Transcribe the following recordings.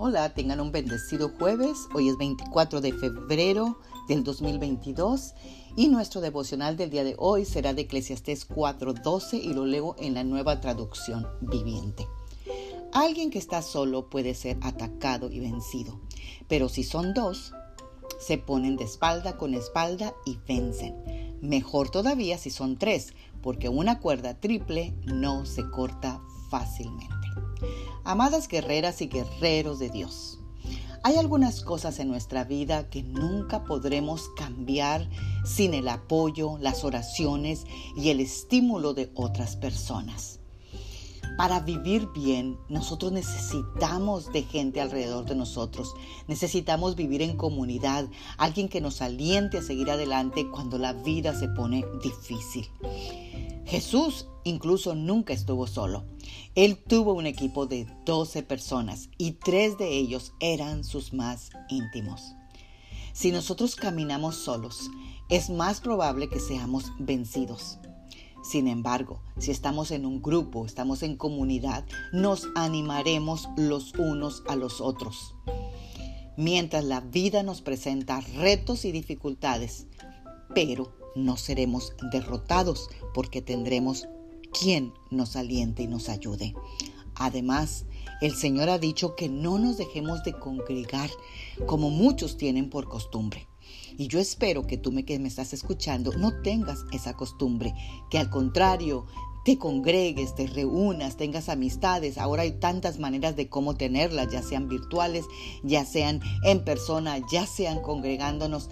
Hola, tengan un bendecido jueves. Hoy es 24 de febrero del 2022 y nuestro devocional del día de hoy será de Eclesiastés 4:12 y lo leo en la nueva traducción viviente. Alguien que está solo puede ser atacado y vencido, pero si son dos, se ponen de espalda con espalda y vencen. Mejor todavía si son tres, porque una cuerda triple no se corta fácilmente. Amadas guerreras y guerreros de Dios, hay algunas cosas en nuestra vida que nunca podremos cambiar sin el apoyo, las oraciones y el estímulo de otras personas. Para vivir bien, nosotros necesitamos de gente alrededor de nosotros. Necesitamos vivir en comunidad, alguien que nos aliente a seguir adelante cuando la vida se pone difícil. Jesús incluso nunca estuvo solo. Él tuvo un equipo de 12 personas y tres de ellos eran sus más íntimos. Si nosotros caminamos solos, es más probable que seamos vencidos. Sin embargo, si estamos en un grupo, estamos en comunidad, nos animaremos los unos a los otros. Mientras la vida nos presenta retos y dificultades, pero no seremos derrotados porque tendremos quien nos aliente y nos ayude. Además, el Señor ha dicho que no nos dejemos de congregar como muchos tienen por costumbre. Y yo espero que tú me, que me estás escuchando no tengas esa costumbre, que al contrario te congregues, te reúnas, tengas amistades. Ahora hay tantas maneras de cómo tenerlas, ya sean virtuales, ya sean en persona, ya sean congregándonos.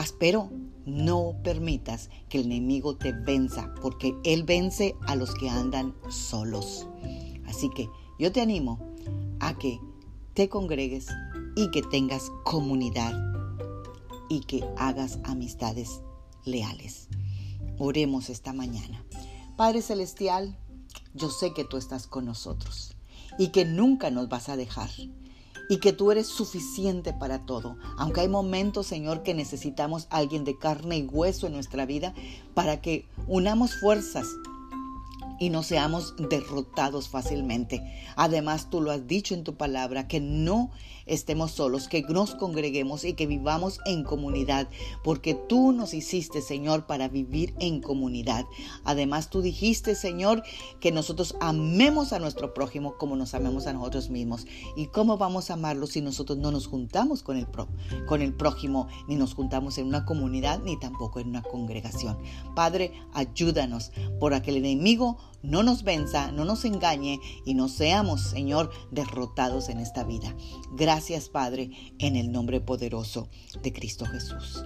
Espero no permitas que el enemigo te venza, porque él vence a los que andan solos. Así que yo te animo a que te congregues y que tengas comunidad y que hagas amistades leales. Oremos esta mañana. Padre Celestial, yo sé que tú estás con nosotros y que nunca nos vas a dejar y que tú eres suficiente para todo. Aunque hay momentos, Señor, que necesitamos alguien de carne y hueso en nuestra vida para que unamos fuerzas y no seamos derrotados fácilmente. Además, tú lo has dicho en tu palabra, que no estemos solos, que nos congreguemos y que vivamos en comunidad, porque tú nos hiciste, Señor, para vivir en comunidad. Además, tú dijiste, Señor, que nosotros amemos a nuestro prójimo como nos amemos a nosotros mismos. ¿Y cómo vamos a amarlo si nosotros no nos juntamos con el, con el prójimo, ni nos juntamos en una comunidad, ni tampoco en una congregación? Padre, ayúdanos por aquel enemigo no nos venza, no nos engañe y no seamos, Señor, derrotados en esta vida. Gracias, Padre, en el nombre poderoso de Cristo Jesús.